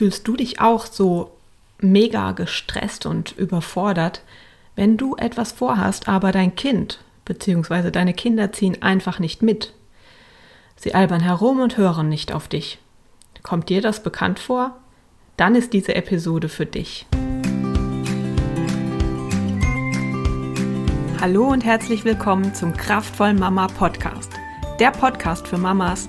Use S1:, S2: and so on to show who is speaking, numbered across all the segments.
S1: fühlst du dich auch so mega gestresst und überfordert, wenn du etwas vorhast, aber dein Kind bzw. deine Kinder ziehen einfach nicht mit. Sie albern herum und hören nicht auf dich. Kommt dir das bekannt vor? Dann ist diese Episode für dich. Hallo und herzlich willkommen zum Kraftvoll Mama Podcast. Der Podcast für Mamas,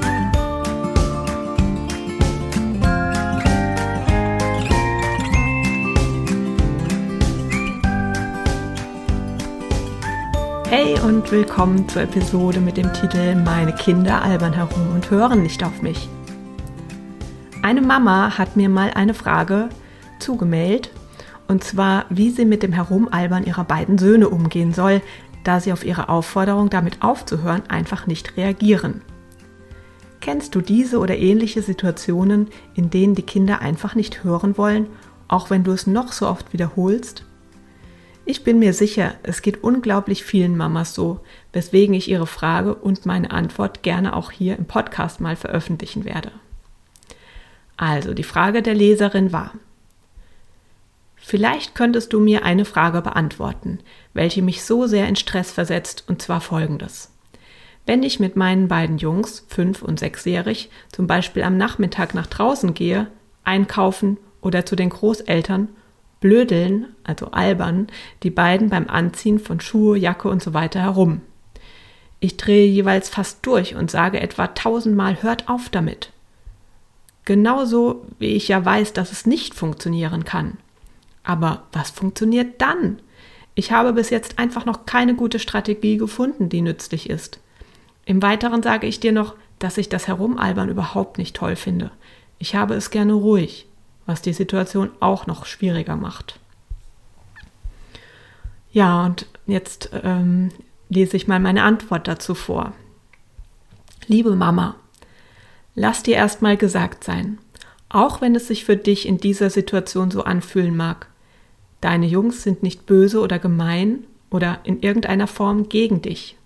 S1: Hey und willkommen zur Episode mit dem Titel Meine Kinder albern herum und hören nicht auf mich. Eine Mama hat mir mal eine Frage zugemeldet, und zwar, wie sie mit dem Herumalbern ihrer beiden Söhne umgehen soll, da sie auf ihre Aufforderung, damit aufzuhören, einfach nicht reagieren. Kennst du diese oder ähnliche Situationen, in denen die Kinder einfach nicht hören wollen, auch wenn du es noch so oft wiederholst? Ich bin mir sicher, es geht unglaublich vielen Mamas so, weswegen ich ihre Frage und meine Antwort gerne auch hier im Podcast mal veröffentlichen werde. Also, die Frage der Leserin war, Vielleicht könntest du mir eine Frage beantworten, welche mich so sehr in Stress versetzt, und zwar folgendes. Wenn ich mit meinen beiden Jungs, fünf und sechsjährig, zum Beispiel am Nachmittag nach draußen gehe, einkaufen oder zu den Großeltern, blödeln, also albern, die beiden beim Anziehen von Schuhe, Jacke und so weiter herum. Ich drehe jeweils fast durch und sage etwa tausendmal hört auf damit. Genauso wie ich ja weiß, dass es nicht funktionieren kann. Aber was funktioniert dann? Ich habe bis jetzt einfach noch keine gute Strategie gefunden, die nützlich ist. Im Weiteren sage ich dir noch, dass ich das Herumalbern überhaupt nicht toll finde. Ich habe es gerne ruhig, was die Situation auch noch schwieriger macht. Ja, und jetzt ähm, lese ich mal meine Antwort dazu vor. Liebe Mama, lass dir erstmal gesagt sein, auch wenn es sich für dich in dieser Situation so anfühlen mag, Deine Jungs sind nicht böse oder gemein oder in irgendeiner Form gegen dich.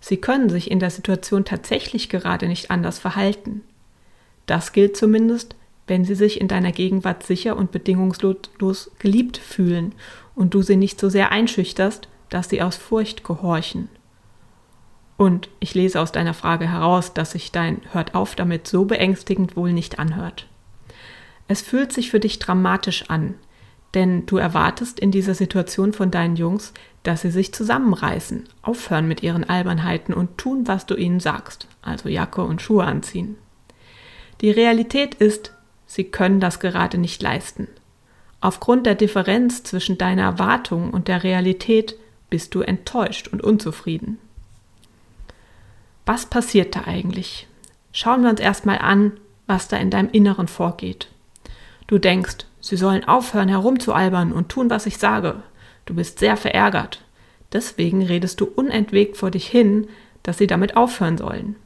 S1: Sie können sich in der Situation tatsächlich gerade nicht anders verhalten. Das gilt zumindest, wenn sie sich in deiner Gegenwart sicher und bedingungslos geliebt fühlen und du sie nicht so sehr einschüchterst, dass sie aus Furcht gehorchen. Und ich lese aus deiner Frage heraus, dass sich dein Hört auf damit so beängstigend wohl nicht anhört. Es fühlt sich für dich dramatisch an, denn du erwartest in dieser Situation von deinen Jungs, dass sie sich zusammenreißen, aufhören mit ihren Albernheiten und tun, was du ihnen sagst, also Jacke und Schuhe anziehen. Die Realität ist, sie können das gerade nicht leisten. Aufgrund der Differenz zwischen deiner Erwartung und der Realität bist du enttäuscht und unzufrieden. Was passiert da eigentlich? Schauen wir uns erstmal an, was da in deinem Inneren vorgeht. Du denkst, sie sollen aufhören herumzualbern und tun, was ich sage. Du bist sehr verärgert. Deswegen redest du unentwegt vor dich hin, dass sie damit aufhören sollen.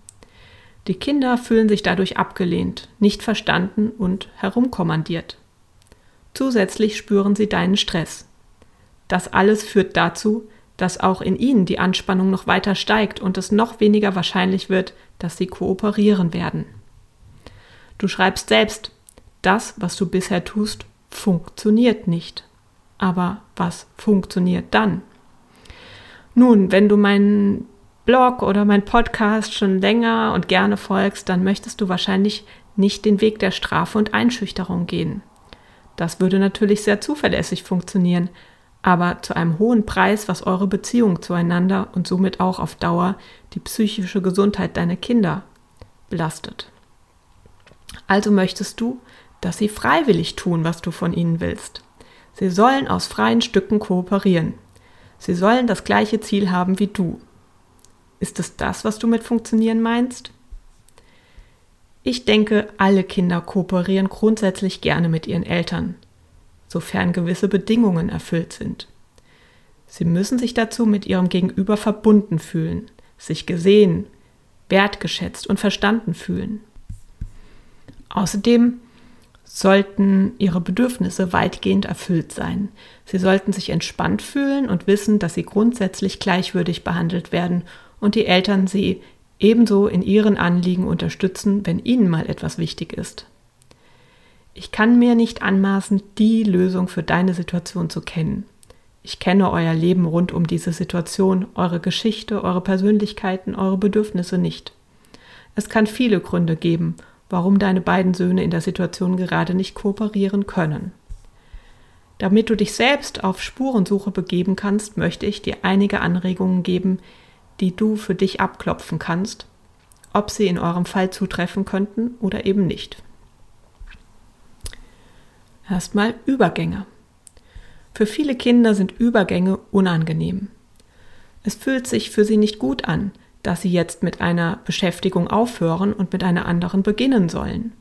S1: Die Kinder fühlen sich dadurch abgelehnt, nicht verstanden und herumkommandiert. Zusätzlich spüren sie deinen Stress. Das alles führt dazu, dass auch in ihnen die Anspannung noch weiter steigt und es noch weniger wahrscheinlich wird, dass sie kooperieren werden. Du schreibst selbst, das, was du bisher tust, funktioniert nicht. Aber was funktioniert dann? Nun, wenn du meinen Blog oder meinen Podcast schon länger und gerne folgst, dann möchtest du wahrscheinlich nicht den Weg der Strafe und Einschüchterung gehen. Das würde natürlich sehr zuverlässig funktionieren, aber zu einem hohen Preis, was eure Beziehung zueinander und somit auch auf Dauer die psychische Gesundheit deiner Kinder belastet. Also möchtest du, dass sie freiwillig tun, was du von ihnen willst. Sie sollen aus freien Stücken kooperieren. Sie sollen das gleiche Ziel haben wie du. Ist es das, was du mit funktionieren meinst? Ich denke, alle Kinder kooperieren grundsätzlich gerne mit ihren Eltern. sofern gewisse Bedingungen erfüllt sind. Sie müssen sich dazu mit ihrem Gegenüber verbunden fühlen, sich gesehen, wertgeschätzt und verstanden fühlen. Außerdem sollten ihre Bedürfnisse weitgehend erfüllt sein. Sie sollten sich entspannt fühlen und wissen, dass sie grundsätzlich gleichwürdig behandelt werden und die Eltern sie ebenso in ihren Anliegen unterstützen, wenn ihnen mal etwas wichtig ist. Ich kann mir nicht anmaßen, die Lösung für deine Situation zu kennen. Ich kenne euer Leben rund um diese Situation, eure Geschichte, eure Persönlichkeiten, eure Bedürfnisse nicht. Es kann viele Gründe geben, warum deine beiden Söhne in der Situation gerade nicht kooperieren können. Damit du dich selbst auf Spurensuche begeben kannst, möchte ich dir einige Anregungen geben, die du für dich abklopfen kannst, ob sie in eurem Fall zutreffen könnten oder eben nicht. Erstmal Übergänge. Für viele Kinder sind Übergänge unangenehm. Es fühlt sich für sie nicht gut an, dass sie jetzt mit einer Beschäftigung aufhören und mit einer anderen beginnen sollen.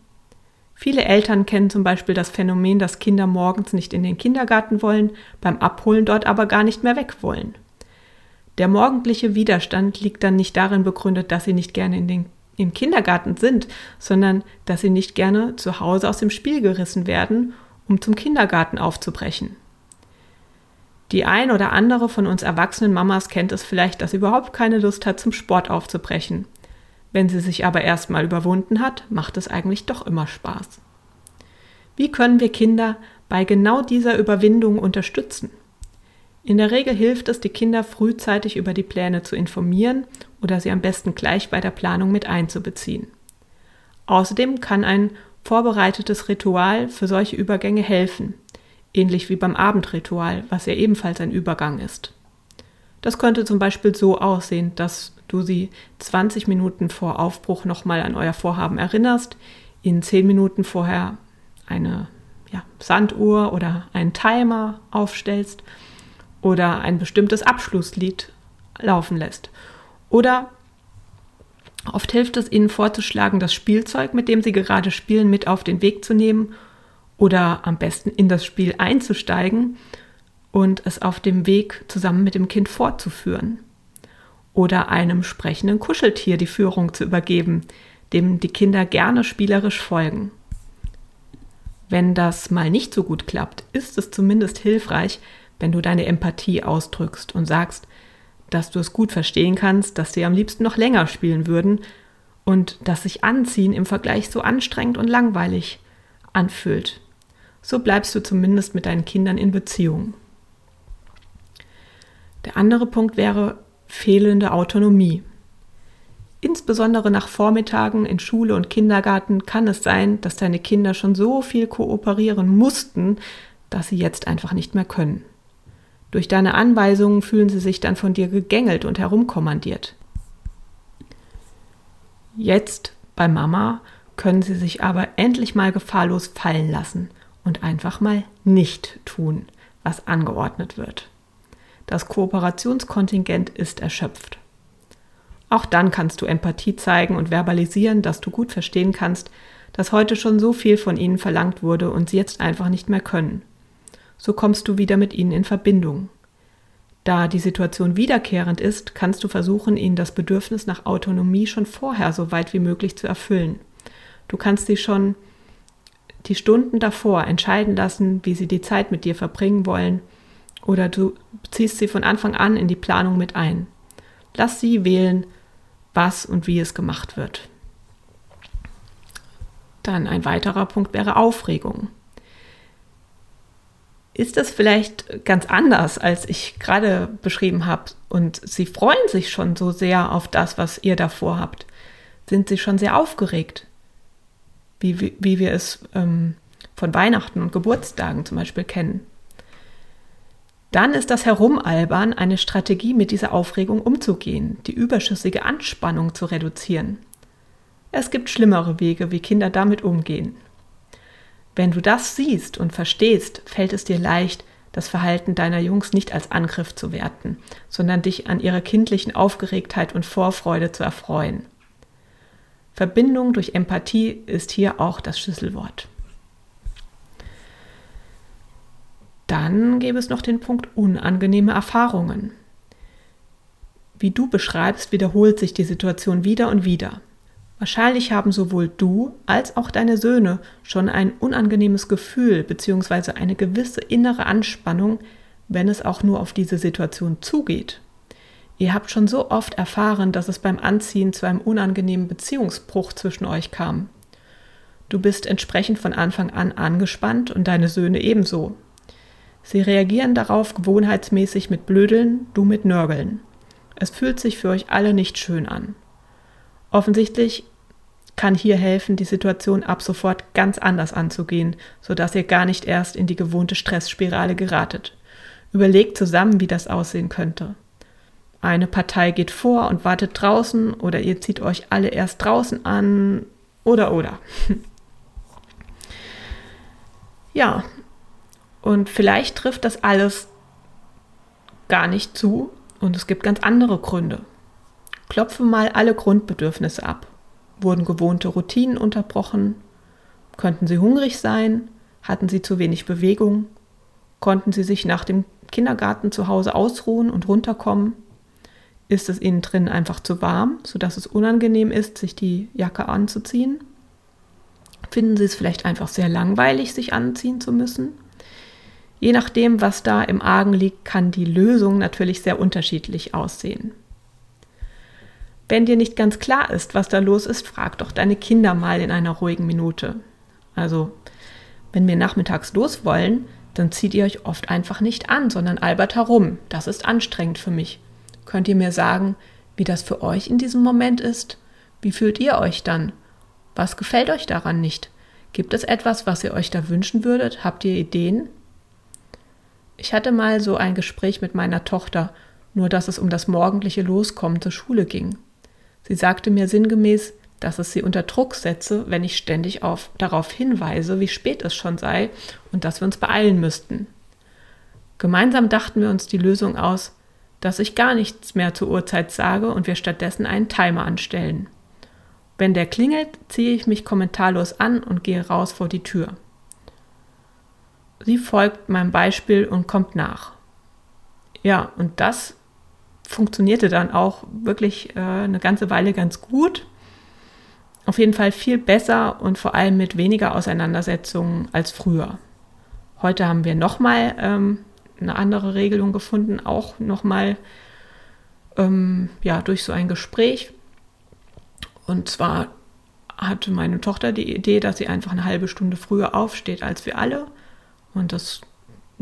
S1: Viele Eltern kennen zum Beispiel das Phänomen, dass Kinder morgens nicht in den Kindergarten wollen, beim Abholen dort aber gar nicht mehr weg wollen. Der morgendliche Widerstand liegt dann nicht darin begründet, dass sie nicht gerne in den, im Kindergarten sind, sondern dass sie nicht gerne zu Hause aus dem Spiel gerissen werden, um zum Kindergarten aufzubrechen. Die ein oder andere von uns erwachsenen Mamas kennt es vielleicht, dass sie überhaupt keine Lust hat, zum Sport aufzubrechen. Wenn sie sich aber erstmal überwunden hat, macht es eigentlich doch immer Spaß. Wie können wir Kinder bei genau dieser Überwindung unterstützen? In der Regel hilft es, die Kinder frühzeitig über die Pläne zu informieren oder sie am besten gleich bei der Planung mit einzubeziehen. Außerdem kann ein vorbereitetes Ritual für solche Übergänge helfen, ähnlich wie beim Abendritual, was ja ebenfalls ein Übergang ist. Das könnte zum Beispiel so aussehen, dass du sie 20 Minuten vor Aufbruch nochmal an euer Vorhaben erinnerst, ihnen 10 Minuten vorher eine ja, Sanduhr oder einen Timer aufstellst oder ein bestimmtes Abschlusslied laufen lässt. Oder oft hilft es ihnen vorzuschlagen, das Spielzeug, mit dem sie gerade spielen, mit auf den Weg zu nehmen oder am besten in das Spiel einzusteigen und es auf dem Weg zusammen mit dem Kind fortzuführen. Oder einem sprechenden Kuscheltier die Führung zu übergeben, dem die Kinder gerne spielerisch folgen. Wenn das mal nicht so gut klappt, ist es zumindest hilfreich, wenn du deine Empathie ausdrückst und sagst, dass du es gut verstehen kannst, dass sie am liebsten noch länger spielen würden und dass sich Anziehen im Vergleich so anstrengend und langweilig anfühlt. So bleibst du zumindest mit deinen Kindern in Beziehung. Der andere Punkt wäre fehlende Autonomie. Insbesondere nach Vormittagen in Schule und Kindergarten kann es sein, dass deine Kinder schon so viel kooperieren mussten, dass sie jetzt einfach nicht mehr können. Durch deine Anweisungen fühlen sie sich dann von dir gegängelt und herumkommandiert. Jetzt bei Mama können sie sich aber endlich mal gefahrlos fallen lassen und einfach mal nicht tun, was angeordnet wird. Das Kooperationskontingent ist erschöpft. Auch dann kannst du Empathie zeigen und verbalisieren, dass du gut verstehen kannst, dass heute schon so viel von ihnen verlangt wurde und sie jetzt einfach nicht mehr können. So kommst du wieder mit ihnen in Verbindung. Da die Situation wiederkehrend ist, kannst du versuchen, ihnen das Bedürfnis nach Autonomie schon vorher so weit wie möglich zu erfüllen. Du kannst sie schon die Stunden davor entscheiden lassen, wie sie die Zeit mit dir verbringen wollen, oder du ziehst sie von Anfang an in die Planung mit ein. Lass sie wählen, was und wie es gemacht wird. Dann ein weiterer Punkt wäre Aufregung. Ist das vielleicht ganz anders, als ich gerade beschrieben habe? Und sie freuen sich schon so sehr auf das, was ihr davor habt. Sind sie schon sehr aufgeregt? wie, wie, wie wir es ähm, von Weihnachten und Geburtstagen zum Beispiel kennen. Dann ist das Herumalbern eine Strategie, mit dieser Aufregung umzugehen, die überschüssige Anspannung zu reduzieren. Es gibt schlimmere Wege, wie Kinder damit umgehen. Wenn du das siehst und verstehst, fällt es dir leicht, das Verhalten deiner Jungs nicht als Angriff zu werten, sondern dich an ihrer kindlichen Aufgeregtheit und Vorfreude zu erfreuen. Verbindung durch Empathie ist hier auch das Schlüsselwort. dann gäbe es noch den Punkt unangenehme Erfahrungen. Wie du beschreibst, wiederholt sich die Situation wieder und wieder. Wahrscheinlich haben sowohl du als auch deine Söhne schon ein unangenehmes Gefühl bzw. eine gewisse innere Anspannung, wenn es auch nur auf diese Situation zugeht. Ihr habt schon so oft erfahren, dass es beim Anziehen zu einem unangenehmen Beziehungsbruch zwischen euch kam. Du bist entsprechend von Anfang an angespannt und deine Söhne ebenso. Sie reagieren darauf gewohnheitsmäßig mit Blödeln, du mit Nörgeln. Es fühlt sich für euch alle nicht schön an. Offensichtlich kann hier helfen, die Situation ab sofort ganz anders anzugehen, sodass ihr gar nicht erst in die gewohnte Stressspirale geratet. Überlegt zusammen, wie das aussehen könnte. Eine Partei geht vor und wartet draußen oder ihr zieht euch alle erst draußen an oder oder. ja, und vielleicht trifft das alles gar nicht zu und es gibt ganz andere Gründe. Klopfe mal alle Grundbedürfnisse ab. Wurden gewohnte Routinen unterbrochen? Könnten sie hungrig sein? Hatten sie zu wenig Bewegung? Konnten sie sich nach dem Kindergarten zu Hause ausruhen und runterkommen? Ist es ihnen drin einfach zu warm, sodass es unangenehm ist, sich die Jacke anzuziehen? Finden sie es vielleicht einfach sehr langweilig, sich anziehen zu müssen? Je nachdem, was da im Argen liegt, kann die Lösung natürlich sehr unterschiedlich aussehen. Wenn dir nicht ganz klar ist, was da los ist, frag doch deine Kinder mal in einer ruhigen Minute. Also, wenn wir nachmittags los wollen, dann zieht ihr euch oft einfach nicht an, sondern albert herum. Das ist anstrengend für mich. Könnt ihr mir sagen, wie das für euch in diesem Moment ist? Wie fühlt ihr euch dann? Was gefällt euch daran nicht? Gibt es etwas, was ihr euch da wünschen würdet? Habt ihr Ideen? Ich hatte mal so ein Gespräch mit meiner Tochter, nur dass es um das morgendliche Loskommen zur Schule ging. Sie sagte mir sinngemäß, dass es sie unter Druck setze, wenn ich ständig auf, darauf hinweise, wie spät es schon sei und dass wir uns beeilen müssten. Gemeinsam dachten wir uns die Lösung aus, dass ich gar nichts mehr zur Uhrzeit sage und wir stattdessen einen Timer anstellen. Wenn der klingelt, ziehe ich mich kommentarlos an und gehe raus vor die Tür. Sie folgt meinem Beispiel und kommt nach. Ja, und das funktionierte dann auch wirklich äh, eine ganze Weile ganz gut. Auf jeden Fall viel besser und vor allem mit weniger Auseinandersetzungen als früher. Heute haben wir nochmal ähm, eine andere Regelung gefunden, auch nochmal ähm, ja, durch so ein Gespräch. Und zwar hatte meine Tochter die Idee, dass sie einfach eine halbe Stunde früher aufsteht als wir alle. Und das,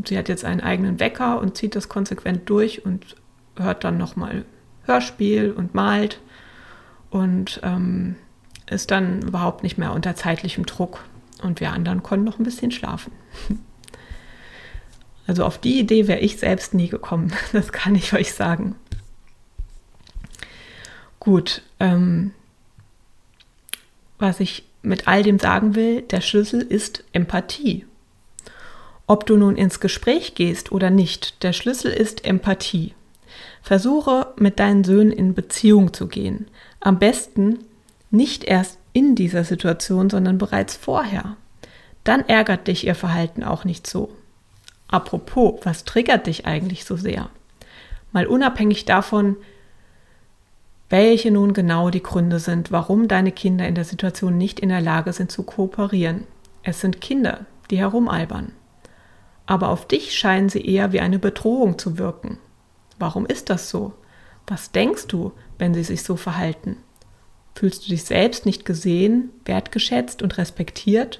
S1: sie hat jetzt einen eigenen Wecker und zieht das konsequent durch und hört dann nochmal Hörspiel und malt und ähm, ist dann überhaupt nicht mehr unter zeitlichem Druck. Und wir anderen konnten noch ein bisschen schlafen. Also auf die Idee wäre ich selbst nie gekommen, das kann ich euch sagen. Gut, ähm, was ich mit all dem sagen will, der Schlüssel ist Empathie. Ob du nun ins Gespräch gehst oder nicht, der Schlüssel ist Empathie. Versuche mit deinen Söhnen in Beziehung zu gehen. Am besten nicht erst in dieser Situation, sondern bereits vorher. Dann ärgert dich ihr Verhalten auch nicht so. Apropos, was triggert dich eigentlich so sehr? Mal unabhängig davon, welche nun genau die Gründe sind, warum deine Kinder in der Situation nicht in der Lage sind zu kooperieren. Es sind Kinder, die herumalbern. Aber auf dich scheinen sie eher wie eine Bedrohung zu wirken. Warum ist das so? Was denkst du, wenn sie sich so verhalten? Fühlst du dich selbst nicht gesehen, wertgeschätzt und respektiert?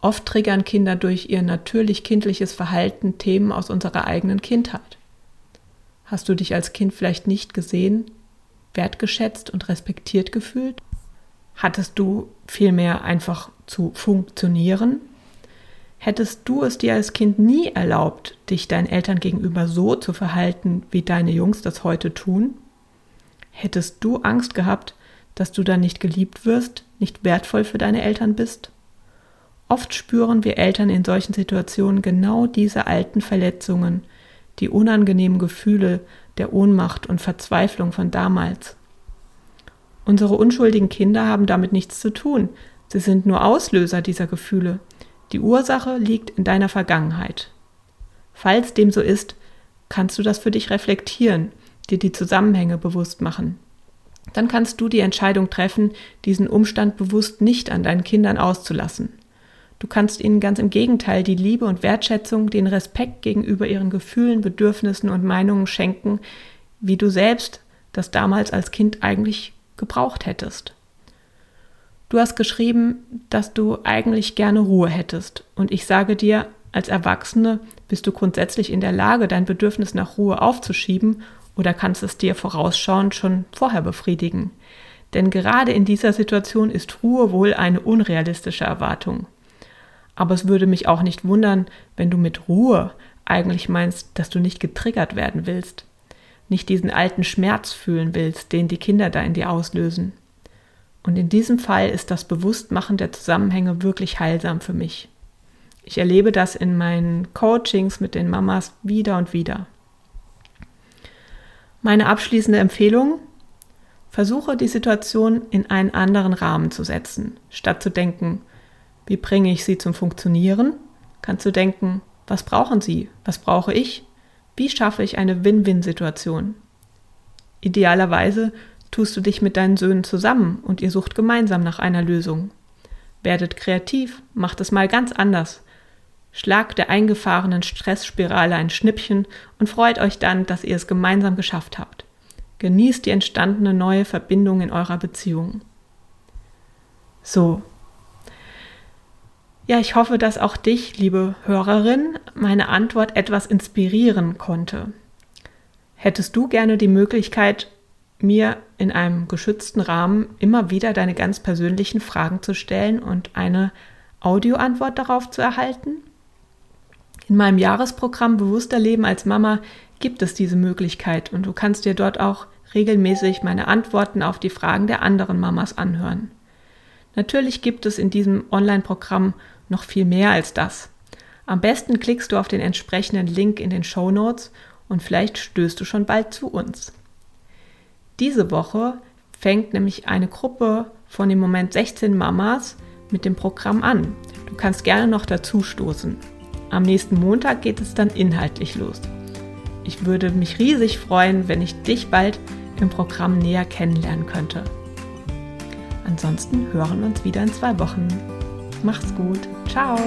S1: Oft triggern Kinder durch ihr natürlich kindliches Verhalten Themen aus unserer eigenen Kindheit. Hast du dich als Kind vielleicht nicht gesehen, wertgeschätzt und respektiert gefühlt? Hattest du vielmehr einfach zu funktionieren Hättest du es dir als Kind nie erlaubt, dich deinen Eltern gegenüber so zu verhalten, wie deine Jungs das heute tun? Hättest du Angst gehabt, dass du dann nicht geliebt wirst, nicht wertvoll für deine Eltern bist? Oft spüren wir Eltern in solchen Situationen genau diese alten Verletzungen, die unangenehmen Gefühle der Ohnmacht und Verzweiflung von damals. Unsere unschuldigen Kinder haben damit nichts zu tun, sie sind nur Auslöser dieser Gefühle, die Ursache liegt in deiner Vergangenheit. Falls dem so ist, kannst du das für dich reflektieren, dir die Zusammenhänge bewusst machen. Dann kannst du die Entscheidung treffen, diesen Umstand bewusst nicht an deinen Kindern auszulassen. Du kannst ihnen ganz im Gegenteil die Liebe und Wertschätzung, den Respekt gegenüber ihren Gefühlen, Bedürfnissen und Meinungen schenken, wie du selbst das damals als Kind eigentlich gebraucht hättest. Du hast geschrieben, dass du eigentlich gerne Ruhe hättest. Und ich sage dir, als Erwachsene bist du grundsätzlich in der Lage, dein Bedürfnis nach Ruhe aufzuschieben oder kannst es dir vorausschauend schon vorher befriedigen. Denn gerade in dieser Situation ist Ruhe wohl eine unrealistische Erwartung. Aber es würde mich auch nicht wundern, wenn du mit Ruhe eigentlich meinst, dass du nicht getriggert werden willst, nicht diesen alten Schmerz fühlen willst, den die Kinder da in dir auslösen. Und in diesem Fall ist das Bewusstmachen der Zusammenhänge wirklich heilsam für mich. Ich erlebe das in meinen Coachings mit den Mamas wieder und wieder. Meine abschließende Empfehlung, versuche die Situation in einen anderen Rahmen zu setzen. Statt zu denken, wie bringe ich sie zum Funktionieren, kannst du denken, was brauchen sie, was brauche ich, wie schaffe ich eine Win-Win-Situation. Idealerweise tust du dich mit deinen Söhnen zusammen und ihr sucht gemeinsam nach einer Lösung. Werdet kreativ, macht es mal ganz anders. Schlagt der eingefahrenen Stressspirale ein Schnippchen und freut euch dann, dass ihr es gemeinsam geschafft habt. Genießt die entstandene neue Verbindung in eurer Beziehung. So. Ja, ich hoffe, dass auch dich, liebe Hörerin, meine Antwort etwas inspirieren konnte. Hättest du gerne die Möglichkeit, mir in einem geschützten Rahmen immer wieder deine ganz persönlichen Fragen zu stellen und eine Audioantwort darauf zu erhalten? In meinem Jahresprogramm Bewusster Leben als Mama gibt es diese Möglichkeit und du kannst dir dort auch regelmäßig meine Antworten auf die Fragen der anderen Mamas anhören. Natürlich gibt es in diesem Online-Programm noch viel mehr als das. Am besten klickst du auf den entsprechenden Link in den Show Notes und vielleicht stößt du schon bald zu uns. Diese Woche fängt nämlich eine Gruppe von im Moment 16 Mamas mit dem Programm an. Du kannst gerne noch dazu stoßen. Am nächsten Montag geht es dann inhaltlich los. Ich würde mich riesig freuen, wenn ich dich bald im Programm näher kennenlernen könnte. Ansonsten hören wir uns wieder in zwei Wochen. Mach's gut. Ciao.